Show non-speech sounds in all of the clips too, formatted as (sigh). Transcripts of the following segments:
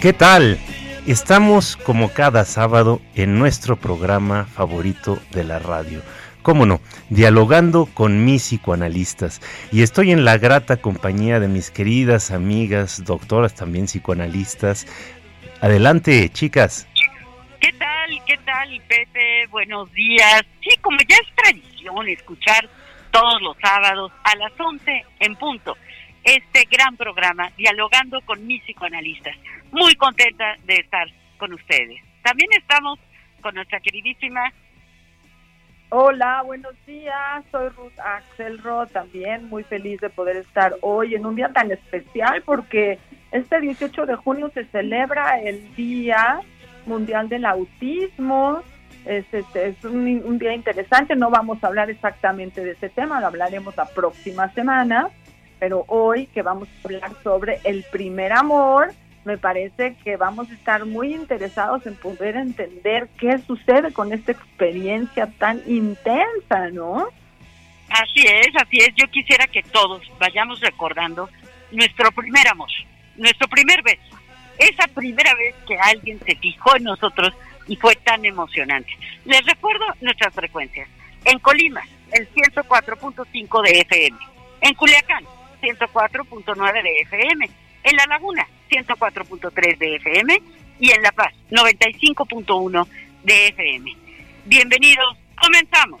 ¿Qué tal? Estamos como cada sábado en nuestro programa favorito de la radio. Cómo no, dialogando con mis psicoanalistas. Y estoy en la grata compañía de mis queridas amigas, doctoras también psicoanalistas. Adelante, chicas. ¿Qué tal? ¿Qué tal, Pepe? Buenos días. Sí, como ya es tradición escuchar todos los sábados a las 11 en punto este gran programa, dialogando con mis psicoanalistas. Muy contenta de estar con ustedes. También estamos con nuestra queridísima Hola, buenos días. Soy Ruth Axelrod, también muy feliz de poder estar hoy en un día tan especial porque este 18 de junio se celebra el Día Mundial del Autismo. Es, este, es un, un día interesante, no vamos a hablar exactamente de ese tema, lo hablaremos la próxima semana, pero hoy que vamos a hablar sobre el primer amor, me parece que vamos a estar muy interesados en poder entender qué sucede con esta experiencia tan intensa, ¿no? Así es, así es. Yo quisiera que todos vayamos recordando nuestro primer amor, nuestro primer beso. Esa primera vez que alguien se fijó en nosotros y fue tan emocionante. Les recuerdo nuestras frecuencias. En Colima, el 104.5 de FM. En Culiacán, 104.9 de FM. En La Laguna, 104.3 de FM. Y en La Paz, 95.1 de FM. Bienvenidos, comenzamos.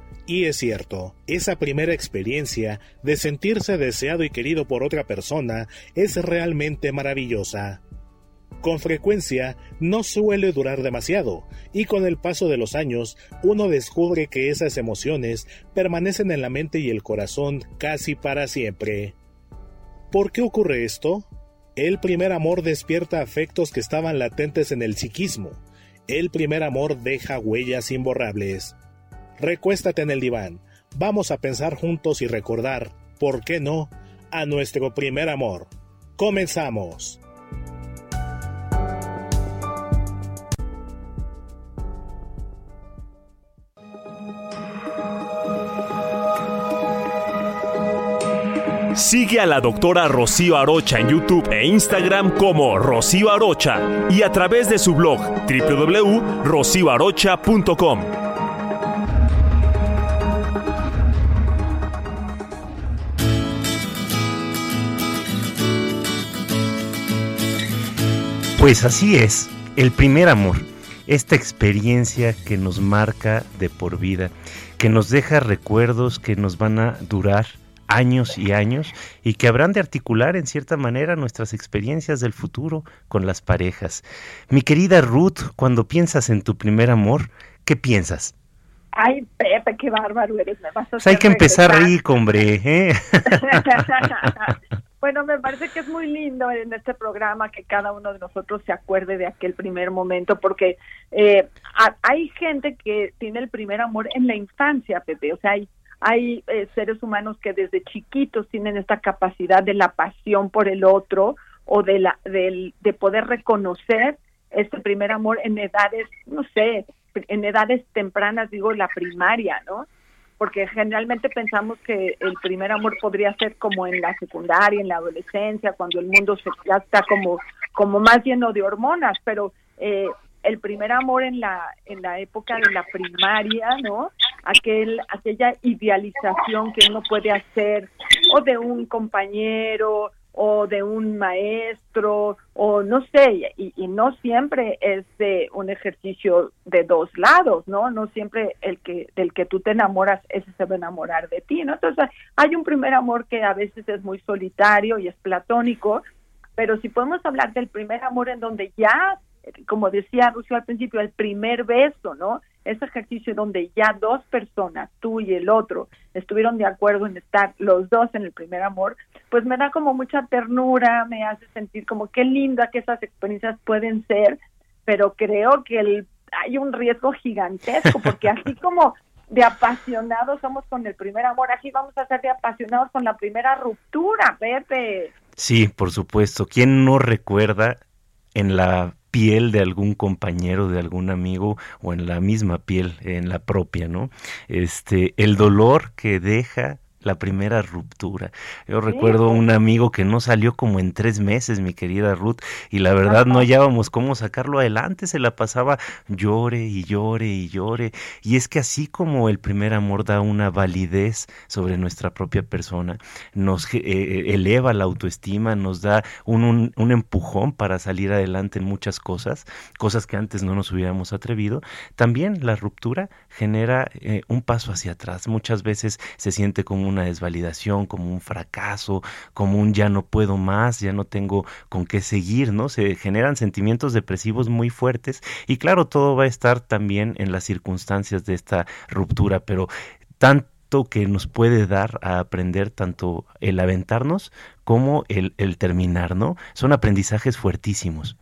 Y es cierto, esa primera experiencia de sentirse deseado y querido por otra persona es realmente maravillosa. Con frecuencia no suele durar demasiado, y con el paso de los años uno descubre que esas emociones permanecen en la mente y el corazón casi para siempre. ¿Por qué ocurre esto? El primer amor despierta afectos que estaban latentes en el psiquismo. El primer amor deja huellas imborrables. Recuéstate en el diván. Vamos a pensar juntos y recordar, ¿por qué no?, a nuestro primer amor. Comenzamos. Sigue a la doctora Rocío Arocha en YouTube e Instagram como Rocío Arocha y a través de su blog www.rocioarocha.com. Pues así es, el primer amor. esta experiencia que nos marca de por vida, que nos deja recuerdos que nos van a durar años y años y que habrán de articular en cierta manera nuestras experiencias del futuro con las parejas. Mi querida Ruth, cuando piensas en tu primer amor, ¿qué piensas? Ay, Pepe, qué bárbaro eres, me vas a Pues hay que empezar rico, hombre. ¿eh? (laughs) (laughs) bueno, me parece que es muy lindo en este programa que cada uno de nosotros se acuerde de aquel primer momento, porque eh, hay gente que tiene el primer amor en la infancia, Pepe. O sea, hay, hay eh, seres humanos que desde chiquitos tienen esta capacidad de la pasión por el otro o de, la, del- de poder reconocer este primer amor en edades, no sé, en edades tempranas, digo, la primaria, ¿no? Porque generalmente pensamos que el primer amor podría ser como en la secundaria, en la adolescencia, cuando el mundo se, ya está como, como más lleno de hormonas, pero eh, el primer amor en la, en la época de la primaria, ¿no? Aquel, aquella idealización que uno puede hacer o de un compañero o de un maestro o no sé y, no siempre es de un ejercicio de dos lados no no siempre el que del que tú te enamoras ese se va a enamorar de ti no entonces hay un primer amor que a veces es muy solitario y es platónico pero si podemos hablar del primer amor en donde ya como decía Lucio al principio el primer beso no ese ejercicio donde ya dos personas, tú y el otro, estuvieron de acuerdo en estar los dos en el primer amor, pues me da como mucha ternura, me hace sentir como qué linda que esas experiencias pueden ser, pero creo que el, hay un riesgo gigantesco, porque (laughs) así como de apasionados somos con el primer amor, así vamos a ser de apasionados con la primera ruptura, Pepe. Sí, por supuesto. ¿Quién no recuerda en la piel de algún compañero, de algún amigo o en la misma piel, en la propia, ¿no? Este, el dolor que deja la primera ruptura. Yo recuerdo un amigo que no salió como en tres meses, mi querida Ruth, y la verdad no hallábamos cómo sacarlo adelante, se la pasaba llore y llore y llore. Y es que así como el primer amor da una validez sobre nuestra propia persona, nos eh, eleva la autoestima, nos da un, un, un empujón para salir adelante en muchas cosas, cosas que antes no nos hubiéramos atrevido, también la ruptura genera eh, un paso hacia atrás. Muchas veces se siente como una desvalidación, como un fracaso, como un ya no puedo más, ya no tengo con qué seguir, ¿no? Se generan sentimientos depresivos muy fuertes y claro, todo va a estar también en las circunstancias de esta ruptura, pero tanto que nos puede dar a aprender tanto el aventarnos como el, el terminar, ¿no? Son aprendizajes fuertísimos.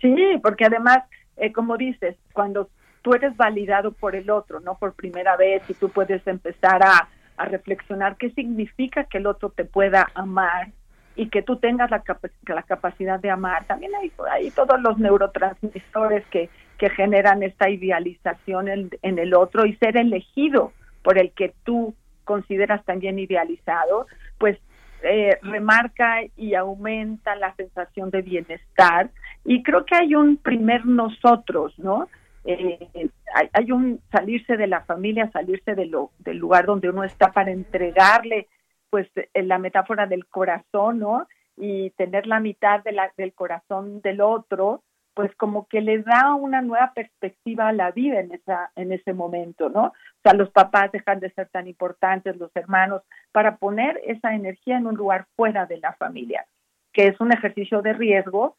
Sí, porque además, eh, como dices, cuando tú eres validado por el otro, no por primera vez, y tú puedes empezar a, a reflexionar qué significa que el otro te pueda amar y que tú tengas la, la capacidad de amar. También hay, hay todos los neurotransmisores que, que generan esta idealización en, en el otro y ser elegido por el que tú consideras también idealizado, pues eh, remarca y aumenta la sensación de bienestar. Y creo que hay un primer nosotros, ¿no? Eh, hay, hay, un salirse de la familia, salirse de lo, del lugar donde uno está para entregarle, pues, la metáfora del corazón, ¿no? Y tener la mitad de la, del corazón del otro, pues como que le da una nueva perspectiva a la vida en esa en ese momento, ¿no? O sea, los papás dejan de ser tan importantes, los hermanos, para poner esa energía en un lugar fuera de la familia, que es un ejercicio de riesgo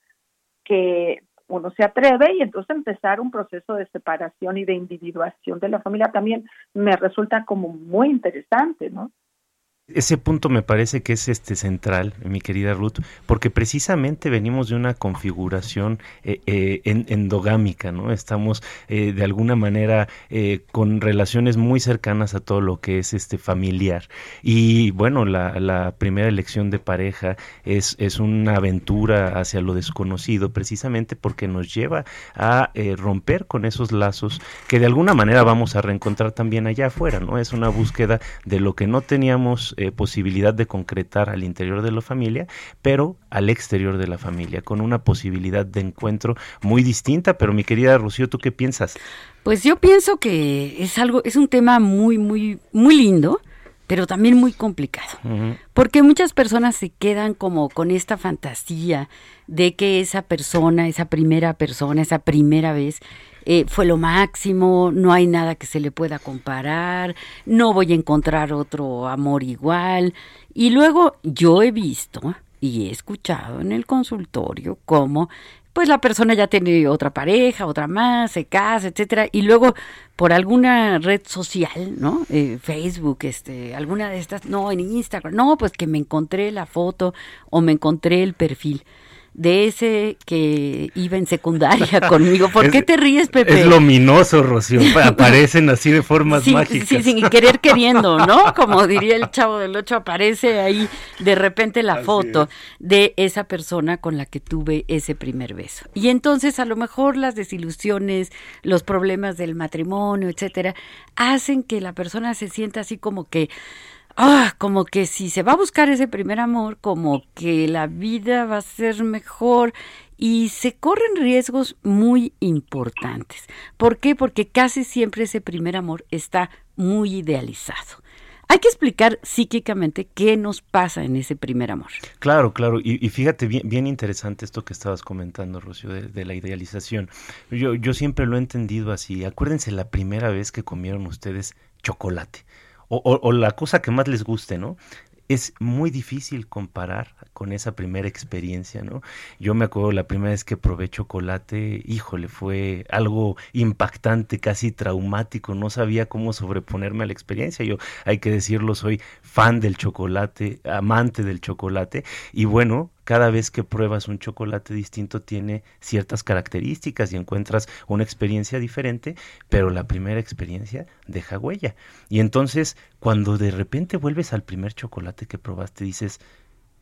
que uno se atreve y entonces empezar un proceso de separación y de individuación de la familia también me resulta como muy interesante, ¿no? Ese punto me parece que es este central, mi querida Ruth, porque precisamente venimos de una configuración eh, eh, endogámica, ¿no? Estamos eh, de alguna manera con relaciones muy cercanas a todo lo que es este familiar. Y bueno, la, la primera elección de pareja es, es, una aventura hacia lo desconocido, precisamente porque nos lleva a romper con esos lazos que de alguna manera vamos a reencontrar también allá afuera, ¿no? Es una búsqueda de lo que no teníamos eh, posibilidad de concretar al interior de la familia, pero al exterior de la familia, con una posibilidad de encuentro muy distinta. Pero mi querida Rocío, ¿tú qué piensas? Pues yo pienso que es algo, es un tema muy, muy, muy lindo, pero también muy complicado. Uh -huh. Porque muchas personas se quedan como con esta fantasía de que esa persona, esa primera persona, esa primera vez, eh, fue lo máximo, no hay nada que se le pueda comparar, no voy a encontrar otro amor igual. Y luego yo he visto y he escuchado en el consultorio cómo pues la persona ya tiene otra pareja, otra más, se casa, etcétera, y luego por alguna red social, ¿no? Eh, Facebook, este, alguna de estas, no, en Instagram, no, pues que me encontré la foto o me encontré el perfil de ese que iba en secundaria (laughs) conmigo. ¿Por qué te ríes, Pepe? Es luminoso, Rocío. (laughs) Aparecen así de formas mágicas. Sí, sin querer queriendo, ¿no? Como diría el chavo del ocho, aparece ahí de repente la foto de esa persona con la que tuve ese primer beso. Y entonces a lo mejor las desilusiones, los problemas del matrimonio, etcétera, hacen que la persona se sienta así como que ah, como que si se va a buscar ese primer amor, como que la vida va a ser mejor y se corren riesgos muy importantes. ¿Por qué? Porque casi siempre ese primer amor está muy idealizado. Hay que explicar psíquicamente qué nos pasa en ese primer amor. Claro, claro. Y, fíjate, bien, bien interesante esto que estabas comentando, Rocío, de, de, la idealización. Yo, yo siempre lo he entendido así. Acuérdense la primera vez que comieron ustedes chocolate o, la cosa que más les guste, ¿no? es muy difícil comparar con esa primera experiencia, ¿no? Yo me acuerdo la primera vez que probé chocolate, híjole, fue algo impactante, casi traumático, no sabía cómo sobreponerme a la experiencia. Yo, hay que decirlo, soy fan del chocolate, amante del chocolate, y bueno, cada vez que pruebas un chocolate distinto tiene ciertas características y encuentras una experiencia diferente, pero la primera experiencia deja huella. Y entonces, cuando de repente vuelves al primer chocolate que probaste, dices,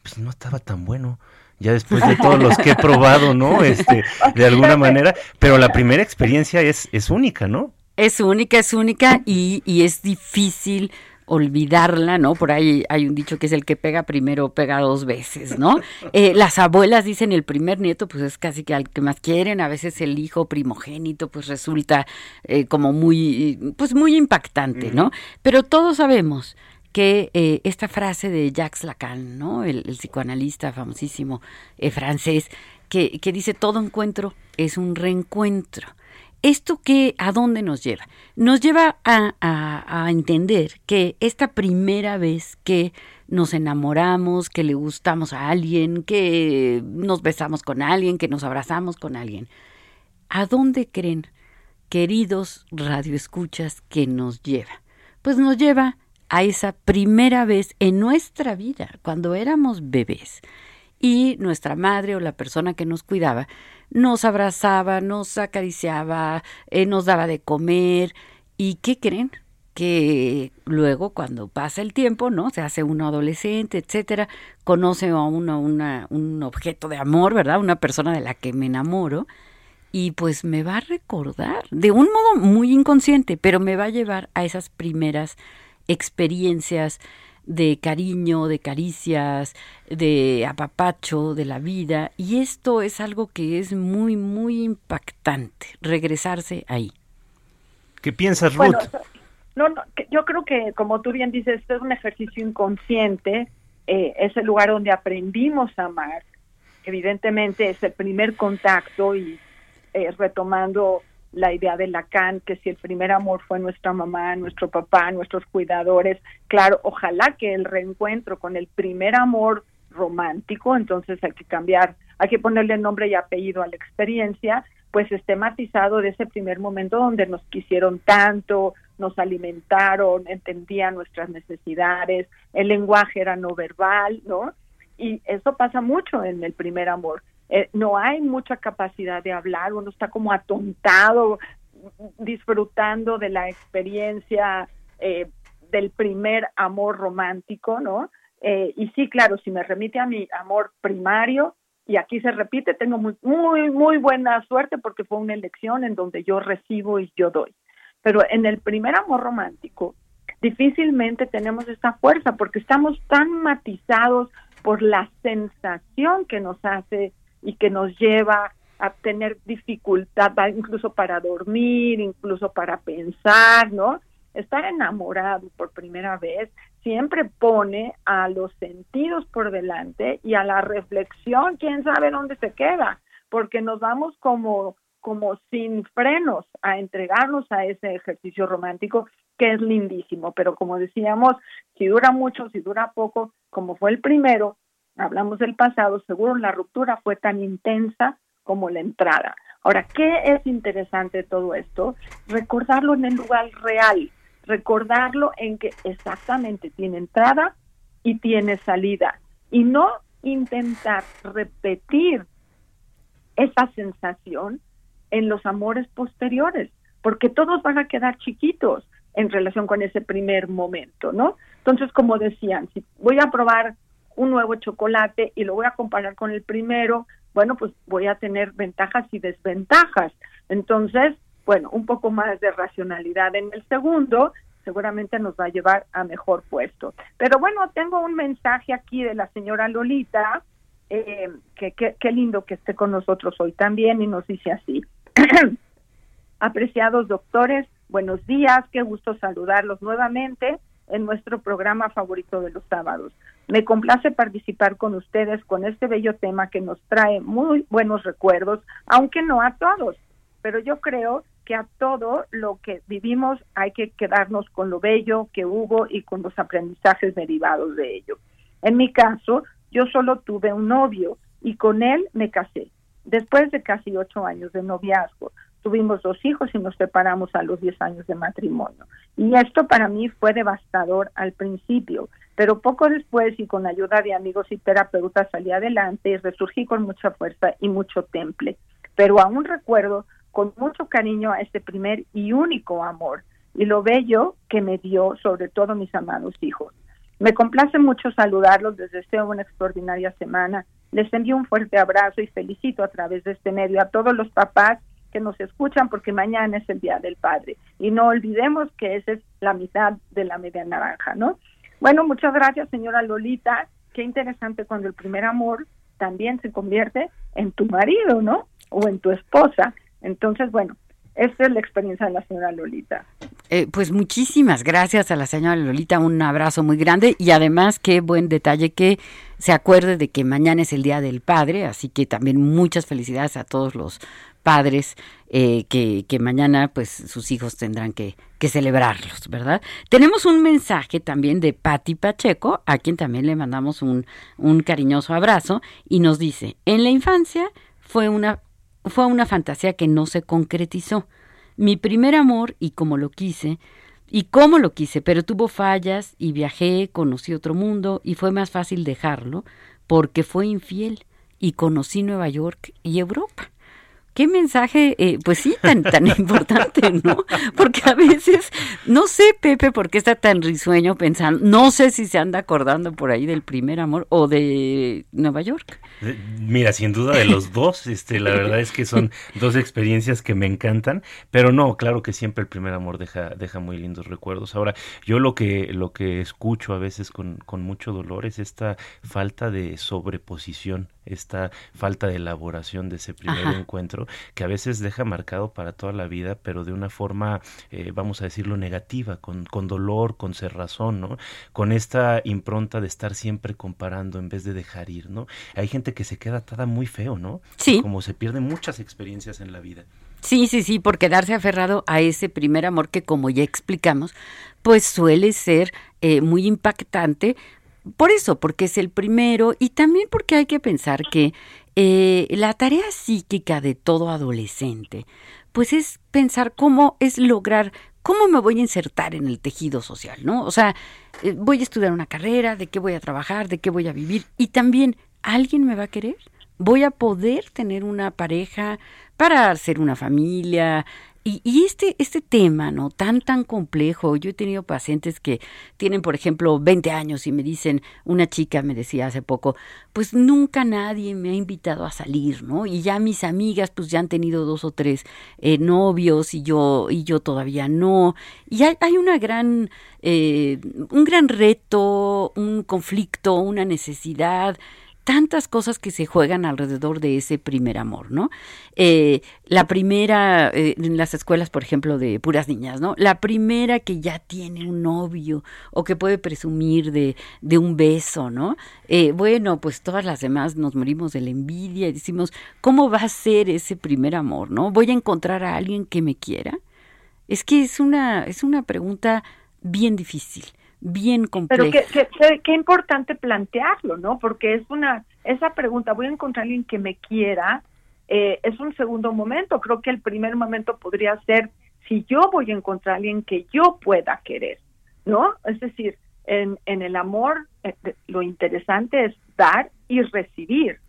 pues no estaba tan bueno. Ya después de todos los que he probado, ¿no? (laughs) Este, de alguna manera, pero la primera experiencia es, es única, ¿no? Es única, es única y, y es difícil olvidarla, ¿no? Por ahí hay un dicho que es el que pega primero pega dos veces, ¿no? Eh, las abuelas dicen el primer nieto pues es casi que al que más quieren, a veces el hijo primogénito pues resulta eh, como muy, pues muy impactante, ¿no? Pero todos sabemos que eh, esta frase de Jacques Lacan, ¿no? El, psicoanalista famosísimo francés, que, que dice todo encuentro es un reencuentro. ¿Esto qué, a dónde nos lleva? Nos lleva a, entender que esta primera vez que nos enamoramos, que le gustamos a alguien, que nos besamos con alguien, que nos abrazamos con alguien, ¿a dónde creen, queridos radioescuchas, que nos lleva? Pues nos lleva a esa primera vez en nuestra vida, cuando éramos bebés, y nuestra madre o la persona que nos cuidaba nos abrazaba, nos acariciaba, eh, nos daba de comer. ¿Y qué creen? que luego cuando pasa el tiempo, ¿no? Se hace uno adolescente, etcétera, conoce a uno una, un objeto de amor, ¿verdad? Una persona de la que me enamoro y pues me va a recordar de un modo muy inconsciente, pero me va a llevar a esas primeras experiencias de cariño, de caricias, de apapacho, de la vida. Y esto es algo que es muy, muy impactante, regresarse ahí. ¿Qué piensas, Ruth? no, no, yo creo que, como tú bien dices, esto es un ejercicio inconsciente, eh, es el lugar donde aprendimos a amar. Evidentemente es el primer contacto y eh, retomando la idea de Lacan, que si el primer amor fue nuestra mamá, nuestro papá, nuestros cuidadores, claro, ojalá que el reencuentro con el primer amor romántico, entonces hay que cambiar, hay que ponerle nombre y apellido a la experiencia, pues esté matizado de ese primer momento donde nos quisieron tanto, nos alimentaron, entendían nuestras necesidades, el lenguaje era no verbal, ¿no? Y eso pasa mucho en el primer amor. Eh, no hay mucha capacidad de hablar, uno está como atontado, disfrutando de la experiencia eh, del primer amor romántico, ¿no? Eh, y sí, claro, si me remite a mi amor primario, y aquí se repite, tengo muy, muy, muy buena suerte porque fue una elección en donde yo recibo y yo doy. Pero en el primer amor romántico, difícilmente tenemos esta fuerza porque estamos tan matizados por la sensación que nos hace y que nos lleva a tener dificultad incluso para dormir, incluso para pensar, ¿no? Estar enamorado por primera vez siempre pone a los sentidos por delante y a la reflexión, quién sabe dónde se queda, porque nos vamos como como sin frenos a entregarnos a ese ejercicio romántico que es lindísimo, pero como decíamos, si dura mucho, si dura poco, como fue el primero, hablamos del pasado, seguro la ruptura fue tan intensa como la entrada. Ahora, ¿qué es interesante todo esto? Recordarlo en el lugar real, recordarlo en que exactamente tiene entrada y tiene salida, y no intentar repetir esa sensación en los amores posteriores, porque todos van a quedar chiquitos en relación con ese primer momento, ¿no? Entonces, como decían, si voy a probar un nuevo chocolate y lo voy a comparar con el primero, bueno, pues voy a tener ventajas y desventajas. Entonces, bueno, un poco más de racionalidad en el segundo seguramente nos va a llevar a mejor puesto. Pero bueno, tengo un mensaje aquí de la señora Lolita, eh, que qué lindo que esté con nosotros hoy también y nos dice así. (clears throat) Apreciados doctores, buenos días, qué gusto saludarlos nuevamente en nuestro programa favorito de los sábados. Me complace participar con ustedes con este bello tema que nos trae muy buenos recuerdos, aunque no a todos, pero yo creo que a todo lo que vivimos hay que quedarnos con lo bello que hubo y con los aprendizajes derivados de ello. En mi caso, yo solo tuve un novio y con él me casé. Después de casi ocho años de noviazgo, tuvimos dos hijos y nos separamos a los diez años de matrimonio. Y esto para mí fue devastador al principio, pero poco después y con ayuda de amigos y terapeutas salí adelante y resurgí con mucha fuerza y mucho temple. Pero aún recuerdo con mucho cariño a este primer y único amor y lo bello que me dio sobre todo mis amados hijos. Me complace mucho saludarlos, les deseo una extraordinaria semana les envío un fuerte abrazo y felicito a través de este medio a todos los papás que nos escuchan porque mañana es el Día del Padre. Y no olvidemos que esa es la mitad de la media naranja, ¿no? Bueno, muchas gracias, señora Lolita. Qué interesante cuando el primer amor también se convierte en tu marido, ¿no? O en tu esposa. Entonces, bueno, esta es la experiencia de la señora Lolita. Eh, pues muchísimas gracias a la señora Lolita, un abrazo muy grande y además qué buen detalle que se acuerde de que mañana es el Día del Padre, así que también muchas felicidades a todos los padres eh, que, que, mañana pues sus hijos tendrán que, que, celebrarlos, ¿verdad? Tenemos un mensaje también de Patti Pacheco, a quien también le mandamos un, un cariñoso abrazo, y nos dice, en la infancia fue una fue una fantasía que no se concretizó. Mi primer amor, y como lo quise, y cómo lo quise, pero tuvo fallas y viajé, conocí otro mundo y fue más fácil dejarlo porque fue infiel y conocí Nueva York y Europa qué mensaje, eh, pues sí, tan, tan (laughs) importante, ¿no? Porque a veces, no sé, Pepe, por qué está tan risueño pensando, no sé si se anda acordando por ahí del primer amor o de Nueva York. Mira, sin duda de los dos, este, la verdad es que son (laughs) dos experiencias que me encantan, pero no, claro que siempre el primer amor deja, deja muy lindos recuerdos. Ahora, yo lo que, lo que escucho a veces con, con mucho dolor es esta falta de sobreposición esta falta de elaboración de ese primer encuentro que a veces deja marcado para toda la vida, pero de una forma, eh, vamos a decirlo, negativa, con, con dolor, con cerrazón, ¿no? Con esta impronta de estar siempre comparando en vez de dejar ir, ¿no? Hay gente que se queda atada muy feo, ¿no? Sí. Como se pierden muchas experiencias en la vida. Sí, sí, sí, por quedarse aferrado a ese primer amor que, como ya explicamos, pues suele ser eh, muy impactante por eso, porque es el primero y también porque hay que pensar que eh, la tarea psíquica de todo adolescente, pues es pensar cómo es lograr, cómo me voy a insertar en el tejido social, ¿no? O sea, eh, voy a estudiar una carrera, de qué voy a trabajar, de qué voy a vivir y también, ¿alguien me va a querer? ¿Voy a poder tener una pareja para hacer una familia? Y, este, este tema, ¿no? Tan, tan complejo. Yo he tenido pacientes que tienen, por ejemplo, 20 años y me dicen, una chica me decía hace poco, pues nunca nadie me ha invitado a salir, ¿no? Y ya mis amigas, pues ya han tenido dos o tres eh, novios y yo, y yo todavía no. Y hay, hay una gran, eh, un gran reto, un conflicto, una necesidad tantas cosas que se juegan alrededor de ese primer amor, ¿no? Eh, la primera, eh, en las escuelas, por ejemplo, de puras niñas, ¿no? La primera que ya tiene un novio o que puede presumir de, de un beso, ¿no? Eh, bueno, pues todas las demás nos morimos de la envidia y decimos, ¿cómo va a ser ese primer amor, ¿no? ¿Voy a encontrar a alguien que me quiera? Es que es una, es una pregunta bien difícil bien compleja. Pero qué, qué, importante plantearlo, ¿no? Porque es una, esa pregunta, ¿voy a encontrar a alguien que me quiera? Eh, es un segundo momento. Creo que el primer momento podría ser si yo voy a encontrar a alguien que yo pueda querer, ¿no? Es decir, en, en el amor eh, lo interesante es dar y recibir.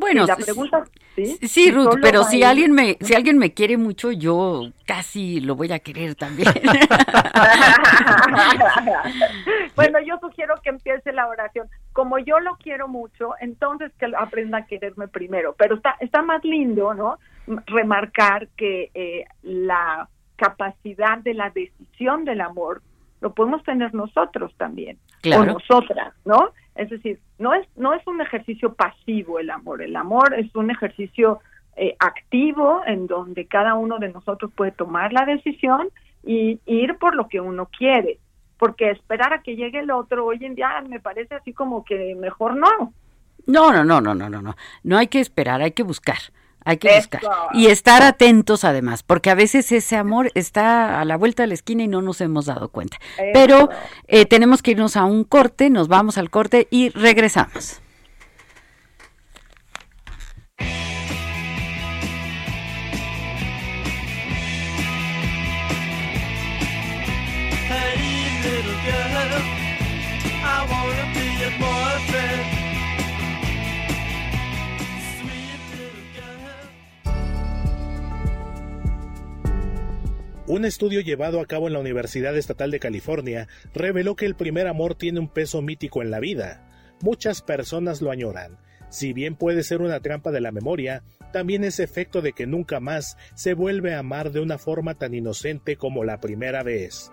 Bueno, la pregunta, sí, sí Ruth, pero si alguien me si alguien me quiere mucho, yo casi lo voy a querer también. (laughs) bueno, (laughs) yo sugiero que empiece la oración. Como yo lo quiero mucho, entonces que aprenda a quererme primero. Pero está está más lindo, ¿no? Remarcar que eh, la capacidad de la decisión del amor lo podemos tener nosotros también, o nosotras, ¿no? Es decir, no es, no es un ejercicio pasivo el amor, el amor es un ejercicio eh, activo en donde cada uno de nosotros puede tomar la decisión y, ir por lo que uno quiere, porque esperar a que llegue el otro hoy en día me parece así como que mejor no. No, no, no, no, no, no, no. No hay que esperar, hay que buscar. Hay que buscar. Y estar atentos además, porque a veces ese amor está a la vuelta de la esquina y no nos hemos dado cuenta. Pero eh, tenemos que irnos a un corte, nos vamos al corte y regresamos. Un estudio llevado a cabo en la Universidad Estatal de California reveló que el primer amor tiene un peso mítico en la vida. Muchas personas lo añoran. Si bien puede ser una trampa de la memoria, también es efecto de que nunca más se vuelve a amar de una forma tan inocente como la primera vez.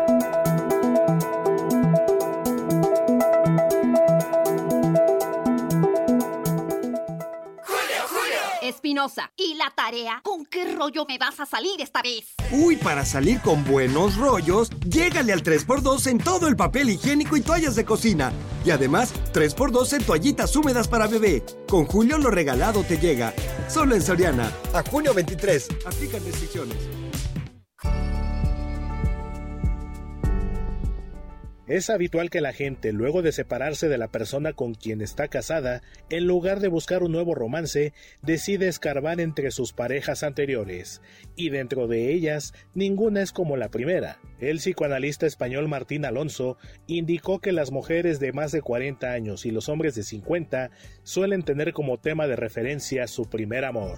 ¿Y la tarea? ¿Con qué rollo me vas a salir esta vez? Uy, para salir con buenos rollos, llégale al 3x2 en todo el papel higiénico y toallas de cocina. Y además, 3x2 en toallitas húmedas para bebé. Con Julio lo regalado te llega. Solo en Soriana. A junio 23. Aplican restricciones. Es habitual que la gente, luego de separarse de la persona con quien está casada, en lugar de buscar un nuevo romance, decide escarbar entre sus parejas anteriores, y dentro de ellas, ninguna es como la primera. El psicoanalista español Martín Alonso indicó que las mujeres de más de 40 años y los hombres de 50 suelen tener como tema de referencia su primer amor.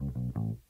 Thank you.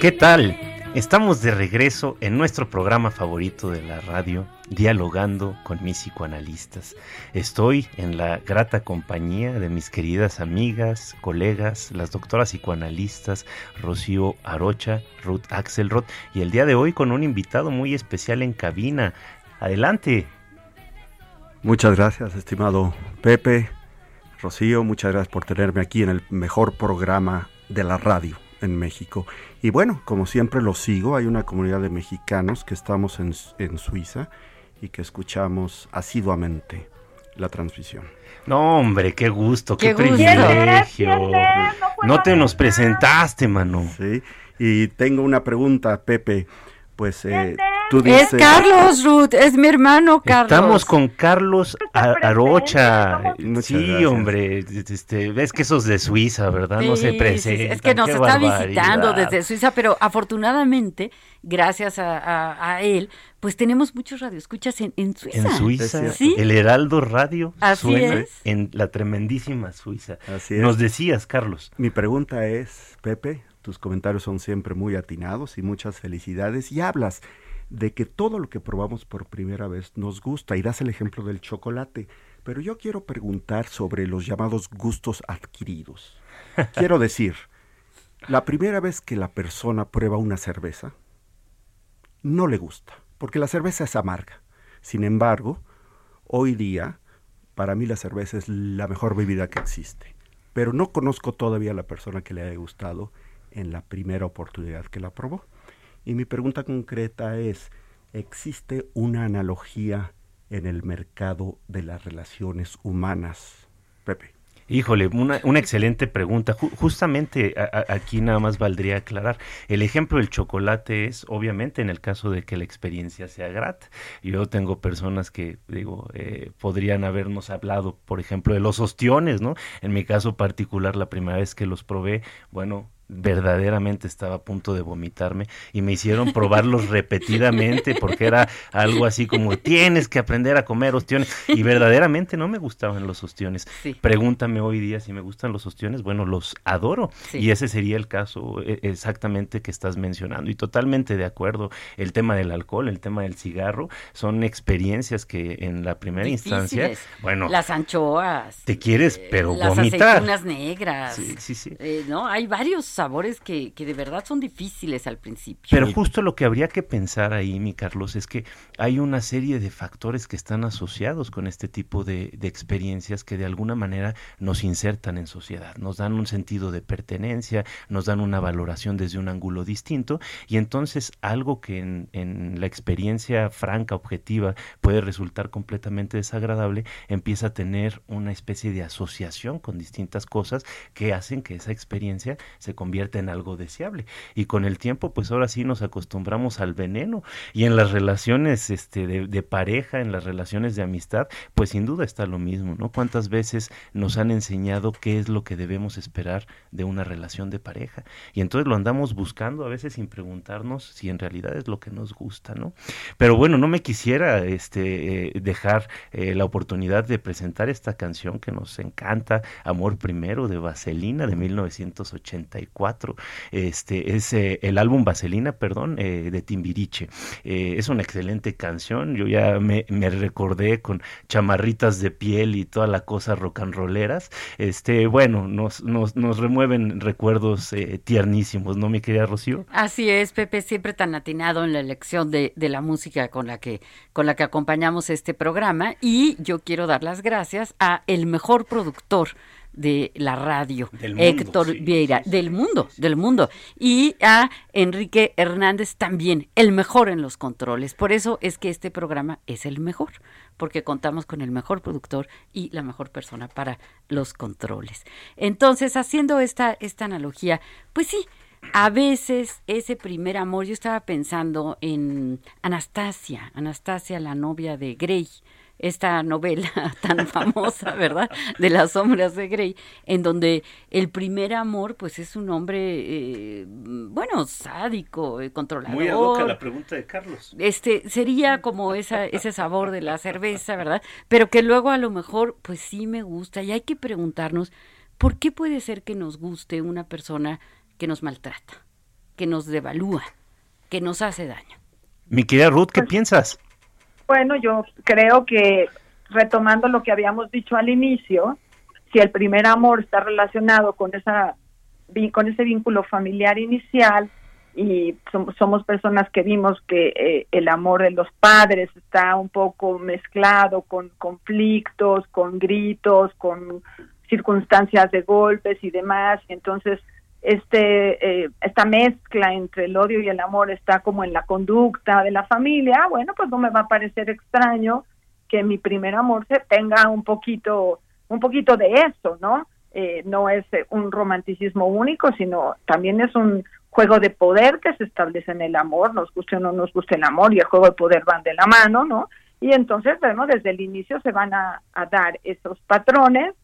¿Qué tal? Estamos de regreso en nuestro programa favorito de la radio, dialogando con mis psicoanalistas. Estoy en la grata compañía de mis queridas amigas, colegas, las doctoras psicoanalistas Rocío Arocha, Ruth Axelrod y el día de hoy con un invitado muy especial en cabina. Adelante. Muchas gracias, estimado Pepe, Rocío, muchas gracias por tenerme aquí en el mejor programa de la radio en México. Y bueno, como siempre lo sigo, hay una comunidad de mexicanos que estamos en, en Suiza y que escuchamos asiduamente la transmisión. No, hombre, qué gusto, qué, Qué gusto. privilegio. ¿Quién es? No te nos presentaste, mano. Sí, y tengo una pregunta, Pepe. Pues eh, tú Es. Carlos, Ruth, es mi hermano Carlos. Estamos con Carlos Arocha. Sí, gracias. hombre, este, ves que esos de Suiza, ¿verdad? no se presentan. Es que nos qué está barbaridad. visitando desde Suiza, pero afortunadamente, gracias a, a- a él, pues tenemos muchos radioescuchas en, en Suiza. En Suiza, Sí. el Heraldo Radio Así suena es. en la tremendísima Suiza. Así es. Nos decías, Carlos. Mi pregunta es, Pepe, tus comentarios son siempre muy atinados y muchas felicidades y hablas de que todo lo que probamos por primera vez nos gusta y das el ejemplo del chocolate, pero yo quiero preguntar sobre los llamados gustos adquiridos. (laughs) Quiero decir, la primera vez que la persona prueba una cerveza, no le gusta, porque la cerveza es amarga. Sin embargo, hoy día, para mí la cerveza es la mejor bebida que existe. Pero no conozco todavía a la persona que le haya gustado en la primera oportunidad que la probó. Y mi pregunta concreta es, ¿existe una analogía en el mercado de las relaciones humanas? Pepe. Híjole, una, excelente pregunta. Ju- justamente aquí nada más valdría aclarar. El ejemplo del chocolate es, obviamente, en el caso de que la experiencia sea grata. Yo tengo personas que, digo, eh, podrían habernos hablado, por ejemplo, de los ostiones, ¿no? En mi caso particular, la primera vez que los probé, bueno, verdaderamente estaba a punto de vomitarme y me hicieron probarlos (laughs) repetidamente porque era algo así como tienes que aprender a comer ostiones y verdaderamente no me gustaban los ostiones. Pregúntame hoy día si me gustan los ostiones, bueno, los adoro Sí. y ese sería el caso eh, exactamente que estás mencionando y totalmente de acuerdo. El tema del alcohol, el tema del cigarro son experiencias que en la primera instancia, bueno, Las anchoas. te quieres pero las vomitar. aceitunas negras. Sí, sí, sí. Eh, no, hay varios sabores que, que de verdad son difíciles al principio. Pero justo lo que habría que pensar ahí, mi Carlos, es que hay una serie de factores que están asociados con este tipo de, de experiencias que de alguna manera nos insertan en sociedad, nos dan un sentido de pertenencia, nos dan una valoración desde un ángulo distinto y entonces algo que en, en la experiencia franca, objetiva, puede resultar completamente desagradable, empieza a tener una especie de asociación con distintas cosas que hacen que esa experiencia se convierta en algo deseable. Y con el tiempo, pues ahora sí nos acostumbramos al veneno. Y en las relaciones este, de, de pareja, en las relaciones de amistad, pues sin duda está lo mismo, ¿no? ¿Cuántas veces nos han enseñado qué es lo que debemos esperar de una relación de pareja? Y entonces lo andamos buscando a veces sin preguntarnos si en realidad es lo que nos gusta, ¿no? Pero bueno, no me quisiera este, eh, dejar eh, la oportunidad de presentar esta canción que nos encanta, Amor Primero, de Vaselina, de 1984. Este es eh, el álbum Vaselina, perdón, eh, de Timbiriche. Eh, es una excelente canción. Yo ya me, me recordé con chamarritas de piel y toda la cosa rock and rolleras. Este, bueno, nos, nos, nos remueven recuerdos eh, tiernísimos, ¿no, mi querida Rocío? Así es, Pepe, siempre tan atinado en la elección de, de la música con la que con la que acompañamos este programa y yo quiero dar las gracias a el mejor productor de la radio, Del mundo, Héctor sí, Vieira, del mundo, del mundo, y a Enrique Hernández también, el mejor en los controles. Por eso es que este programa es el mejor, porque contamos con el mejor productor y la mejor persona para los controles. Entonces, haciendo esta, esta analogía, pues sí, a veces ese primer amor, yo estaba pensando en Anastasia, Anastasia, la novia de Grey, esta novela (laughs) tan famosa, ¿verdad? De las sombras de Grey, en donde el primer amor, pues es un hombre, eh, bueno, sádico, eh, controlador. Muy ad hoc a la pregunta de Carlos. Este, sería como esa, ese sabor de la cerveza, ¿verdad? Pero que luego a lo mejor, pues sí me gusta, y hay que preguntarnos, ¿por qué puede ser que nos guste una persona que nos maltrata, que nos devalúa, que nos hace daño? Mi querida Ruth, ¿qué piensas? Bueno, yo creo que retomando lo que habíamos dicho al inicio, si el primer amor está relacionado con esa con ese vínculo familiar inicial y som- somos personas que vimos que eh, el amor de los padres está un poco mezclado con conflictos, con gritos, con circunstancias de golpes y demás, entonces este eh, esta mezcla entre el odio y el amor está como en la conducta de la familia, bueno, pues no me va a parecer extraño que mi primer amor se tenga un poquito un poquito de eso, ¿no? Eh, no es eh, un romanticismo único, sino también es un juego de poder que se establece en el amor, nos guste o no nos guste el amor y el juego de poder van de la mano, ¿no? Y entonces, bueno, desde el inicio se van a dar esos patrones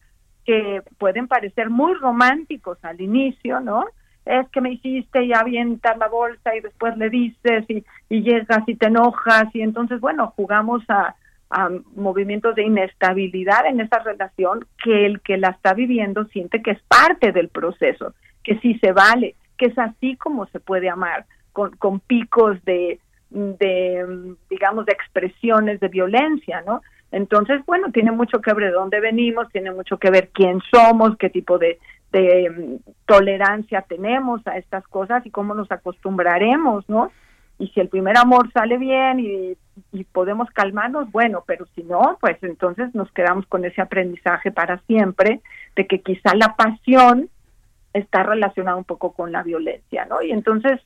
que pueden parecer muy románticos al inicio, ¿no? Es que me hiciste y avientas la bolsa y después le dices y, llegas y te enojas y entonces, bueno, jugamos a, a movimientos de inestabilidad en esa relación que el que la está viviendo siente que es parte del proceso, que sí se vale, que es así como se puede amar, con, con picos de, de, digamos, de expresiones de violencia, ¿no? Entonces, bueno, tiene mucho que ver de dónde venimos, tiene mucho que ver quién somos, qué tipo de, mm, tolerancia tenemos a estas cosas y cómo nos acostumbraremos, ¿no? Y si el primer amor sale bien y, y podemos calmarnos, bueno, pero si no, pues entonces nos quedamos con ese aprendizaje para siempre de que quizá la pasión está relacionada un poco con la violencia, ¿no? Y entonces,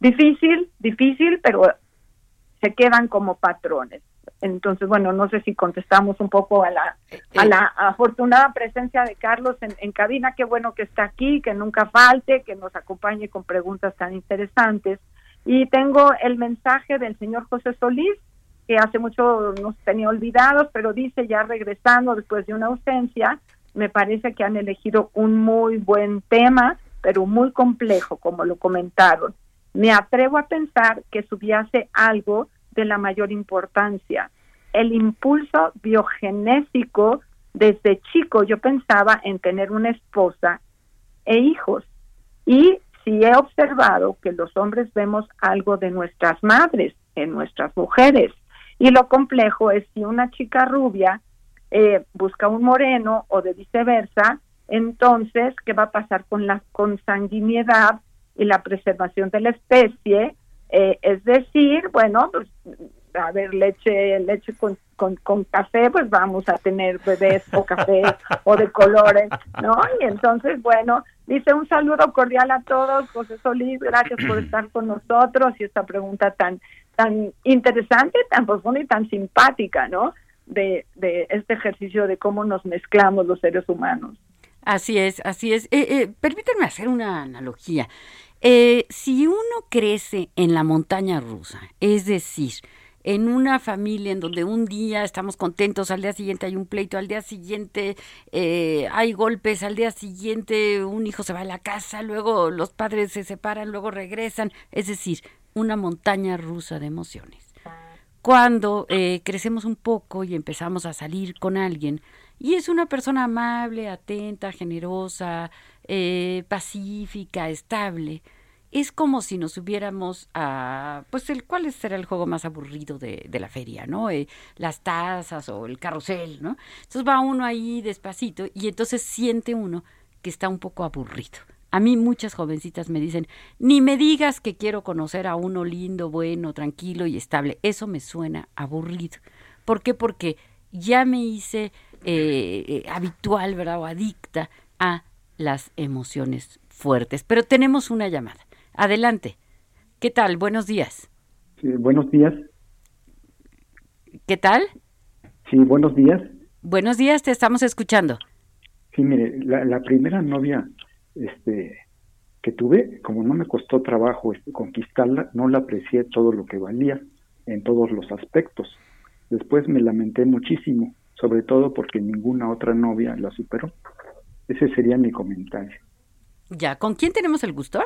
difícil, difícil, pero se quedan como patrones. Entonces, bueno, no sé si contestamos un poco a la, a la afortunada presencia de Carlos en, en cabina. Qué bueno que está aquí, que nunca falte, que nos acompañe con preguntas tan interesantes. Y tengo el mensaje del señor José Solís, que hace mucho nos tenía olvidados, pero dice ya regresando después de una ausencia, me parece que han elegido un muy buen tema, pero muy complejo, como lo comentaron. Me atrevo a pensar que subyace algo de la mayor importancia. El impulso biogenésico desde chico yo pensaba en tener una esposa e hijos. Y sí he observado que los hombres vemos algo de nuestras madres en nuestras mujeres. Y lo complejo es si una chica rubia eh, busca un moreno o de viceversa, entonces, ¿qué va a pasar con la consanguinidad y la preservación de la especie? Eh, es decir, bueno, pues a ver, leche, leche con, con, con, café, pues vamos a tener bebés o café (laughs) o de colores, ¿no? Y entonces, bueno, dice un saludo cordial a todos, José Solís, gracias por (clears throat) estar con nosotros y esta pregunta tan, tan interesante, tan profunda y tan simpática, ¿no? De, de este ejercicio de cómo nos mezclamos los seres humanos. Así es, así es. Eh, eh, permítanme hacer una analogía. Eh, si uno crece en la montaña rusa, es decir, en una familia en donde un día estamos contentos, al día siguiente hay un pleito, al día siguiente eh, hay golpes, al día siguiente un hijo se va a la casa, luego los padres se separan, luego regresan, es decir, una montaña rusa de emociones. Cuando eh, crecemos un poco y empezamos a salir con alguien, y es una persona amable, atenta, generosa, eh, pacífica, estable, es como si nos hubiéramos a, pues el cuál será el juego más aburrido de, la feria, ¿no? Eh, las tazas o el carrusel, ¿no? Entonces va uno ahí despacito y entonces siente uno que está un poco aburrido. A mí muchas jovencitas me dicen, ni me digas que quiero conocer a uno lindo, bueno, tranquilo y estable. Eso me suena aburrido. ¿Por qué? Porque ya me hice eh, habitual, ¿verdad? O adicta a las emociones fuertes. Pero tenemos una llamada. Adelante. ¿Qué tal? Buenos días. Sí, buenos días. ¿Qué tal? Sí, buenos días. Buenos días, te estamos escuchando. Sí, mire, la, la primera novia este, que tuve, como no me costó trabajo este, conquistarla, no la aprecié todo lo que valía en todos los aspectos. Después me lamenté muchísimo, sobre todo porque ninguna otra novia la superó. Ese sería mi comentario. Ya, ¿con quién tenemos el gusto?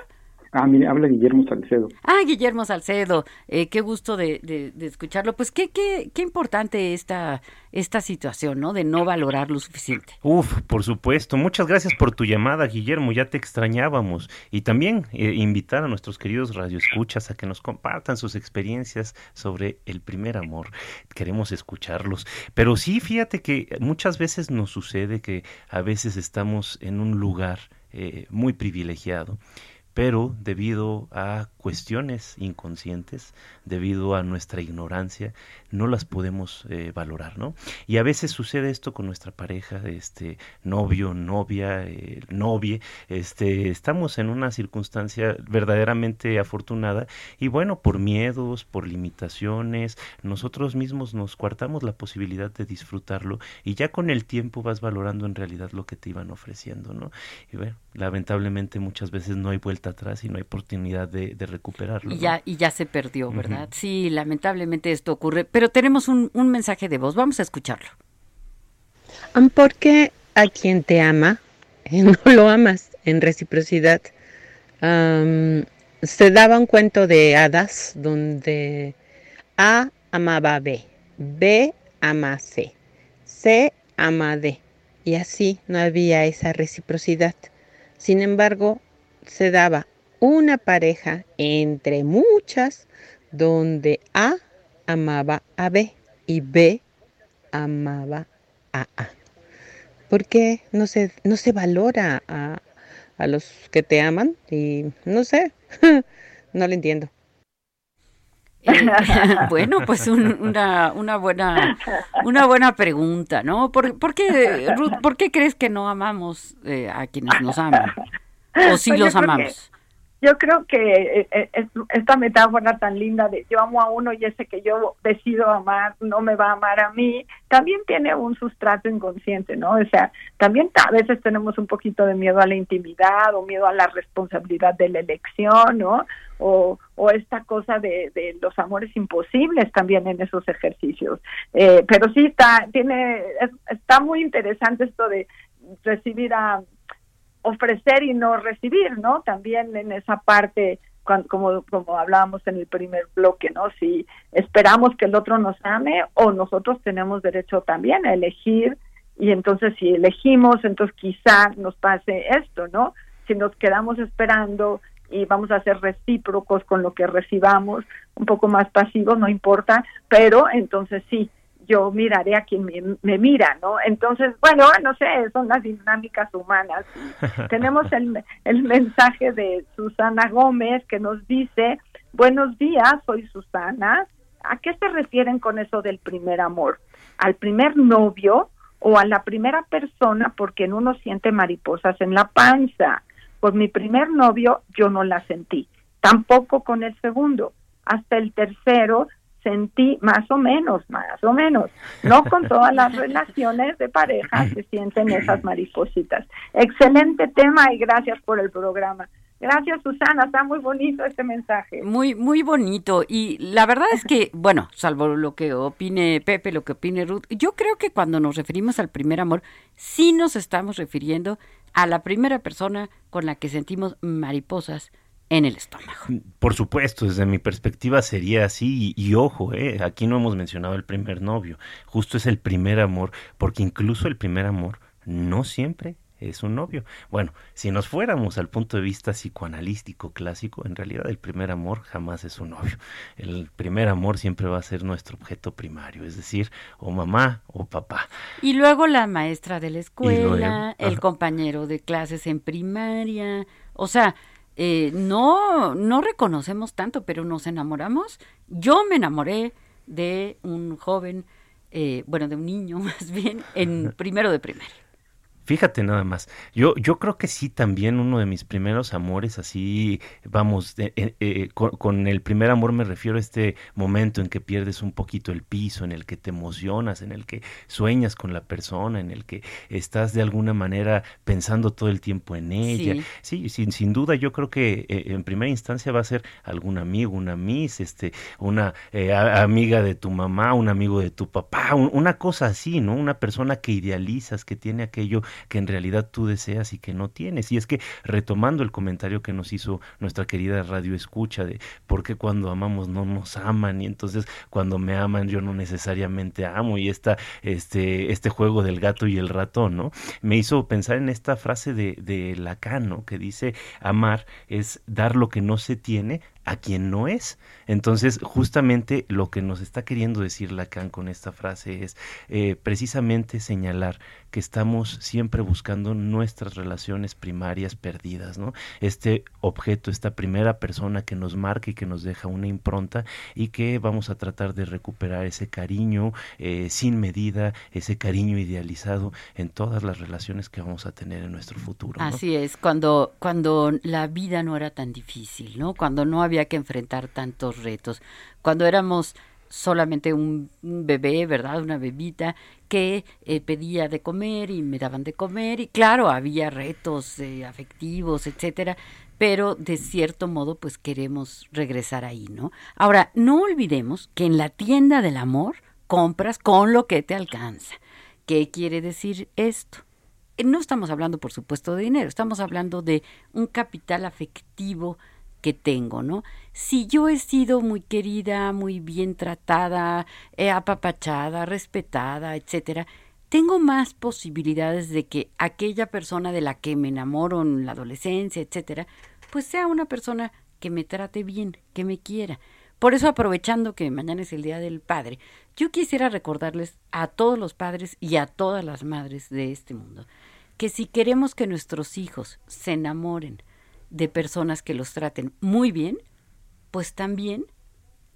Ah, mire, habla Guillermo Salcedo. Ah, Guillermo Salcedo, eh, qué gusto de, de- de escucharlo. Pues qué, qué, qué importante esta, esta situación, ¿no? De no valorar lo suficiente. Uf, por supuesto. Muchas gracias por tu llamada, Guillermo. Ya te extrañábamos. Y también eh, invitar a nuestros queridos radioescuchas a que nos compartan sus experiencias sobre el primer amor. Queremos escucharlos. Pero sí, fíjate que muchas veces nos sucede que a veces estamos en un lugar eh, muy privilegiado pero debido a cuestiones inconscientes, debido a nuestra ignorancia, no las podemos eh, valorar, ¿no? Y a veces sucede esto con nuestra pareja, este novio, novia, eh, novie, este, estamos en una circunstancia verdaderamente afortunada y bueno, por miedos, por limitaciones, nosotros mismos nos coartamos la posibilidad de disfrutarlo y ya con el tiempo vas valorando en realidad lo que te iban ofreciendo, ¿no? Y bueno, lamentablemente muchas veces no hay vuelta atrás y no hay oportunidad de, de recuperarlo. Y ¿no? ya, y ya se perdió, ¿verdad? Sí, lamentablemente esto ocurre. Pero tenemos un, un mensaje de voz, vamos a escucharlo. Porque a quien te ama, (laughs) eh, no lo amas en reciprocidad. Se daba un cuento de hadas donde A amaba a B, B ama a C, C ama a D. Y así no había esa reciprocidad. Sin embargo, se daba una pareja entre muchas donde A amaba a B y B amaba a A. ¿Por qué no se, no se valora a, a los que te aman? Y no sé, (laughs) no lo entiendo. Eh, (laughs) bueno, pues un- una, una buena una buena pregunta, ¿no? ¿Por, por qué, Ruth, por qué crees que no amamos eh, a quienes nos aman? (laughs) ¿O sí Pues yo los que- amamos? Yo creo que eh, eh, es- esta metáfora tan linda de yo amo a uno y ese que yo decido amar no me va a amar a mí, también tiene un sustrato inconsciente, ¿no? O sea, también a veces tenemos un poquito de miedo a la intimidad o miedo a la responsabilidad de la elección, ¿no? O, o esta cosa de, de los amores imposibles también en esos ejercicios. Eh, pero sí está, tiene, es- está muy interesante esto de recibir a ofrecer y no recibir, ¿no? También en esa parte, cuan- como, como hablábamos en el primer bloque, ¿no? Si esperamos que el otro nos ame o nosotros tenemos derecho también a elegir y entonces si elegimos, entonces quizá nos pase esto, ¿no? Si nos quedamos esperando y vamos a ser recíprocos con lo que recibamos, un poco más pasivos, no importa, pero entonces sí, yo miraré a quien me, me mira, ¿no? Entonces, bueno, no sé, son las dinámicas humanas. (laughs) Tenemos el, el mensaje de Susana Gómez que nos dice, buenos días, soy Susana. ¿A qué se refieren con eso del primer amor? ¿Al primer novio o a la primera persona porque en uno siente mariposas en la panza? Por mi primer novio yo no la sentí, tampoco con el segundo. Hasta el tercero sentí más o menos, más o menos. No con (laughs) todas las relaciones de pareja se sienten esas maripositas. Excelente tema y gracias por el programa. Gracias, Susana. Está muy bonito este mensaje. Muy, muy bonito. Y la verdad es que, bueno, salvo lo que opine Pepe, lo que opine Ruth, yo creo que cuando nos referimos al primer amor, sí nos estamos refiriendo a la primera persona con la que sentimos mariposas en el estómago. Por supuesto, desde mi perspectiva sería así y, y ojo, eh, aquí no hemos mencionado el primer novio, justo es el primer amor, porque incluso el primer amor no siempre es un novio. Bueno, si nos fuéramos al punto de vista psicoanalítico clásico, en realidad el primer amor jamás es un novio. El primer amor siempre va a ser nuestro objeto primario, es decir, o mamá o papá. Y luego la maestra de la escuela, luego, el compañero de clases en primaria, o sea, eh, no, no reconocemos tanto, pero nos enamoramos. Yo me enamoré de un joven eh, bueno, de un niño (laughs) más bien, en (laughs) primero de primaria. Fíjate nada más. Yo, yo creo que sí también uno de mis primeros amores, así, vamos, eh, eh, eh, con, con el primer amor me refiero a este momento en que pierdes un poquito el piso, en el que te emocionas, en el que sueñas con la persona, en el que estás de alguna manera pensando todo el tiempo en ella. Sí, sin, sin duda yo creo que eh, en primera instancia va a ser algún amigo, una miss, este, una eh, a- amiga de tu mamá, un amigo de tu papá, un- una cosa así, ¿no? Una persona que idealizas, que tiene aquello que en realidad tú deseas y que no tienes. Y es que retomando el comentario que nos hizo nuestra querida radio escucha de por qué cuando amamos no nos aman y entonces cuando me aman yo no necesariamente amo y esta, este, este juego del gato y el ratón, ¿no? Me hizo pensar en esta frase de, de Lacan, ¿no? Que dice amar es dar lo que no se tiene a quien no es. Entonces, justamente lo que nos está queriendo decir Lacan con esta frase es eh, precisamente señalar que estamos siempre buscando nuestras relaciones primarias perdidas, ¿no? Este objeto, esta primera persona que nos marca y que nos deja una impronta y que vamos a tratar de recuperar ese cariño eh, sin medida, ese cariño idealizado en todas las relaciones que vamos a tener en nuestro futuro. Así es, cuando, cuando la vida no era tan difícil, ¿no? Cuando no había que enfrentar tantos retos, cuando éramos solamente un, un bebé, ¿verdad? Una bebita que eh, pedía de comer y me daban de comer y claro, había retos eh, afectivos, etcétera, pero de cierto modo pues queremos regresar ahí, ¿no? Ahora, no olvidemos que en la tienda del amor compras con lo que te alcanza. ¿Qué quiere decir esto? Eh, No estamos hablando, por supuesto, de dinero, estamos hablando de un capital afectivo que tengo, ¿no? Si yo he sido muy querida, muy bien tratada, eh, apapachada, respetada, etcétera, tengo más posibilidades de que aquella persona de la que me enamoro en la adolescencia, etcétera, pues sea una persona que me trate bien, que me quiera. Por eso, aprovechando que mañana es el Día del Padre, yo quisiera recordarles a todos los padres y a todas las madres de este mundo que si queremos que nuestros hijos se enamoren de personas que los traten muy bien, pues también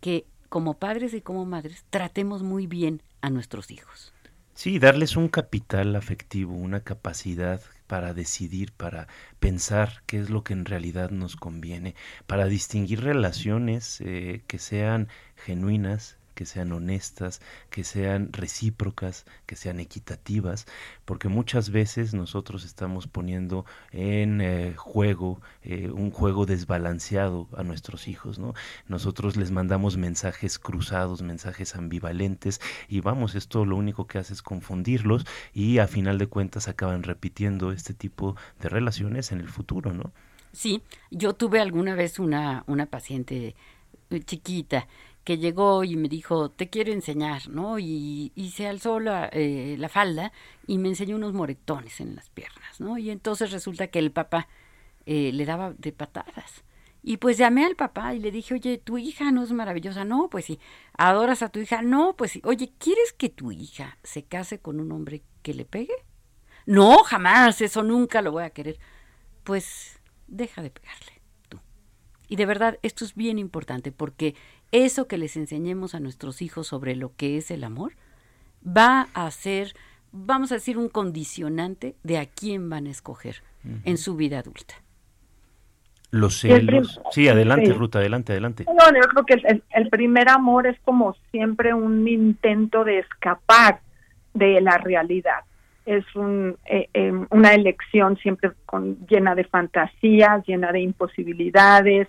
que como padres y como madres tratemos muy bien a nuestros hijos. Sí, darles un capital afectivo, una capacidad para decidir, para pensar qué es lo que en realidad nos conviene, para distinguir relaciones eh, que sean genuinas, que sean honestas, que sean recíprocas, que sean equitativas, porque muchas veces nosotros estamos poniendo en eh, juego eh, un juego desbalanceado a nuestros hijos, ¿no? Nosotros les mandamos mensajes cruzados, mensajes ambivalentes y vamos, esto lo único que hace es confundirlos y a final de cuentas acaban repitiendo este tipo de relaciones en el futuro, ¿no? Sí, yo tuve alguna vez una, una paciente eh, chiquita que llegó y me dijo, te quiero enseñar, ¿no? Y, y se alzó la, eh, la falda y me enseñó unos moretones en las piernas, ¿no? Y entonces resulta que el papá eh, le daba de patadas. Y pues llamé al papá y le dije, oye, tu hija no es maravillosa. No, pues sí. ¿Adoras a tu hija? No, pues sí. Oye, ¿quieres que tu hija se case con un hombre que le pegue? No, jamás, eso nunca lo voy a querer. Pues deja de pegarle. Y de verdad, esto es bien importante porque eso que les enseñemos a nuestros hijos sobre lo que es el amor va a ser, vamos a decir, un condicionante de a quién van a escoger en su vida adulta. Los celos. Sí, adelante, sí. Ruta, adelante, adelante. No, yo creo que el, el- el primer amor es como siempre un intento de escapar de la realidad. Es un, eh, eh, una elección siempre con, llena de fantasías, llena de imposibilidades.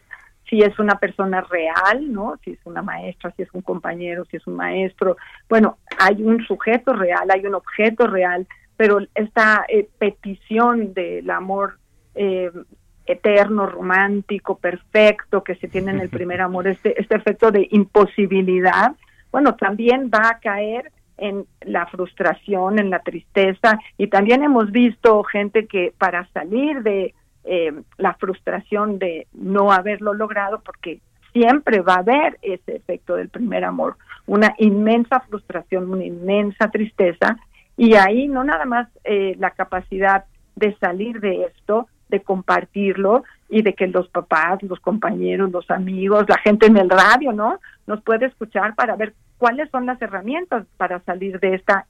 Si es una persona real, ¿no? Si es una maestra, si es un compañero, si es un maestro. Bueno, hay un sujeto real, hay un objeto real, pero esta eh, petición del amor eh, eterno, romántico, perfecto que se tiene en el primer amor, este, este efecto de imposibilidad, bueno, también va a caer en la frustración, en la tristeza, y también hemos visto gente que para salir de eh, la frustración de no haberlo logrado, porque siempre va a haber ese efecto del primer amor, una inmensa frustración, una inmensa tristeza, y ahí no nada más eh, la capacidad de salir de esto, de compartirlo y de que los papás, los compañeros, los amigos, la gente en el radio, ¿no? Nos puede escuchar para ver cuáles son las herramientas para salir de esta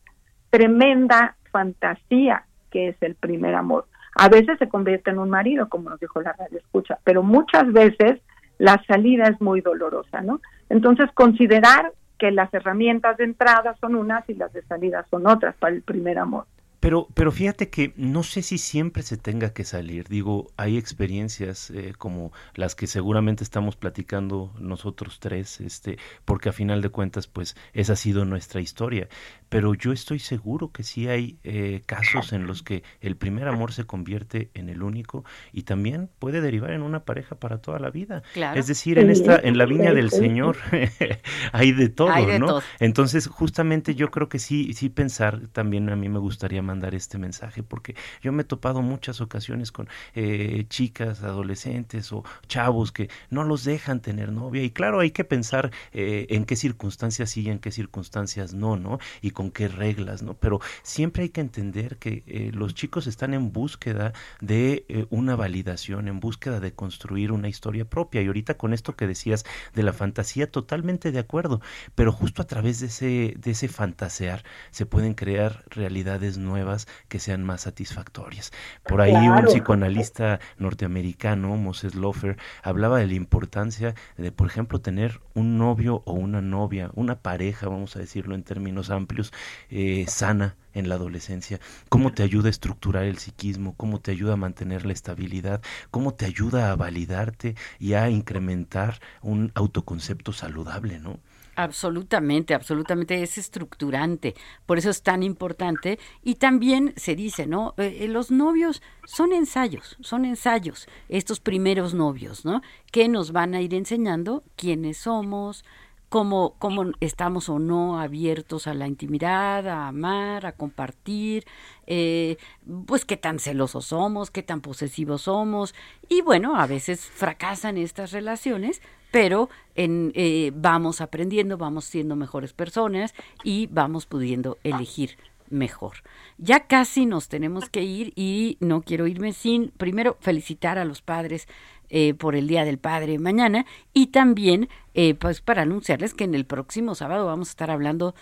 tremenda fantasía que es el primer amor. A veces se convierte en un marido, como nos dijo la radio escucha, pero muchas veces la salida es muy dolorosa, ¿no? Entonces, considerar que las herramientas de entrada son unas y las de salida son otras para el primer amor. Pero, pero fíjate que no sé si siempre se tenga que salir. Digo, hay experiencias eh, como las que seguramente estamos platicando nosotros tres, este, porque a final de cuentas, pues, esa ha sido nuestra historia. Pero yo estoy seguro que sí hay eh, casos en los que el primer amor se convierte en el único y también puede derivar en una pareja para toda la vida. Claro. Es decir, en esta, en la viña del. Señor (laughs) hay de todo, Hay de ¿no? todo. Entonces, justamente yo creo que sí, sí pensar, también a mí me gustaría mandar este mensaje, porque yo me he topado muchas ocasiones con eh, chicas, adolescentes o chavos que no los dejan tener novia. Y claro, hay que pensar eh, en qué circunstancias sí y en qué circunstancias no, ¿no? Y con qué reglas, ¿no? Pero siempre hay que entender que eh, los chicos están en búsqueda de una validación, en búsqueda de construir una historia propia. Y ahorita con esto que decías de la fantasía, totalmente de acuerdo. Pero justo a través de ese, de ese fantasear se pueden crear realidades nuevas que sean más satisfactorias. Por ahí un psicoanalista norteamericano, Moses Lofer, hablaba de la importancia de, por ejemplo, tener un novio o una novia, una pareja, vamos a decirlo en términos amplios, eh, sana en la adolescencia, cómo te ayuda a estructurar el psiquismo, cómo te ayuda a mantener la estabilidad, cómo te ayuda a validarte y a incrementar un autoconcepto saludable, ¿no? Absolutamente, absolutamente es estructurante, por eso es tan importante. Y también se dice, ¿no? Eh, eh, los novios son ensayos, son ensayos, estos primeros novios, ¿no? Que nos van a ir enseñando quiénes somos, cómo, cómo estamos o no abiertos a la intimidad, a amar, a compartir, eh, pues qué tan celosos somos, qué tan posesivos somos y bueno, a veces fracasan estas relaciones, pero en, eh, vamos aprendiendo, vamos siendo mejores personas y vamos pudiendo elegir mejor. Ya casi nos tenemos que ir y no quiero irme sin primero felicitar a los padres eh, por el Día del Padre mañana y también eh, pues para anunciarles que en el próximo sábado vamos a estar hablando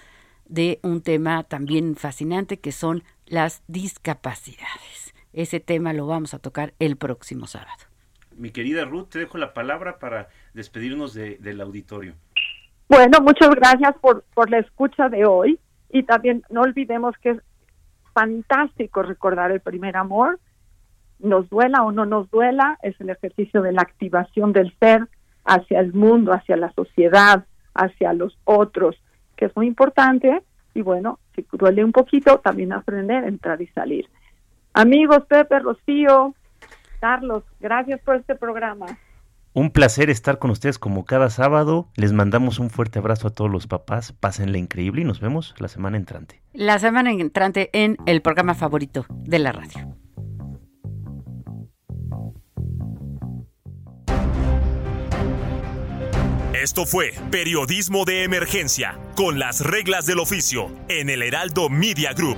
de un tema también fascinante que son las discapacidades. Ese tema lo vamos a tocar el próximo sábado. Mi querida Ruth, te dejo la palabra para despedirnos de- del auditorio. Bueno, muchas gracias por, por la escucha de hoy y también no olvidemos que es fantástico recordar el primer amor, nos duela o no nos duela, es el ejercicio de la activación del ser hacia el mundo, hacia la sociedad, hacia los otros, que es muy importante y bueno, si duele un poquito, también aprender a entrar y salir. Amigos, Pepe, Rocío, Carlos, gracias por este programa. Un placer estar con ustedes como cada sábado. Les mandamos un fuerte abrazo a todos los papás. Pásenla increíble y nos vemos la semana entrante. La semana entrante en el programa favorito de la radio. Esto fue Periodismo de Emergencia, con las reglas del oficio, en el Heraldo Media Group.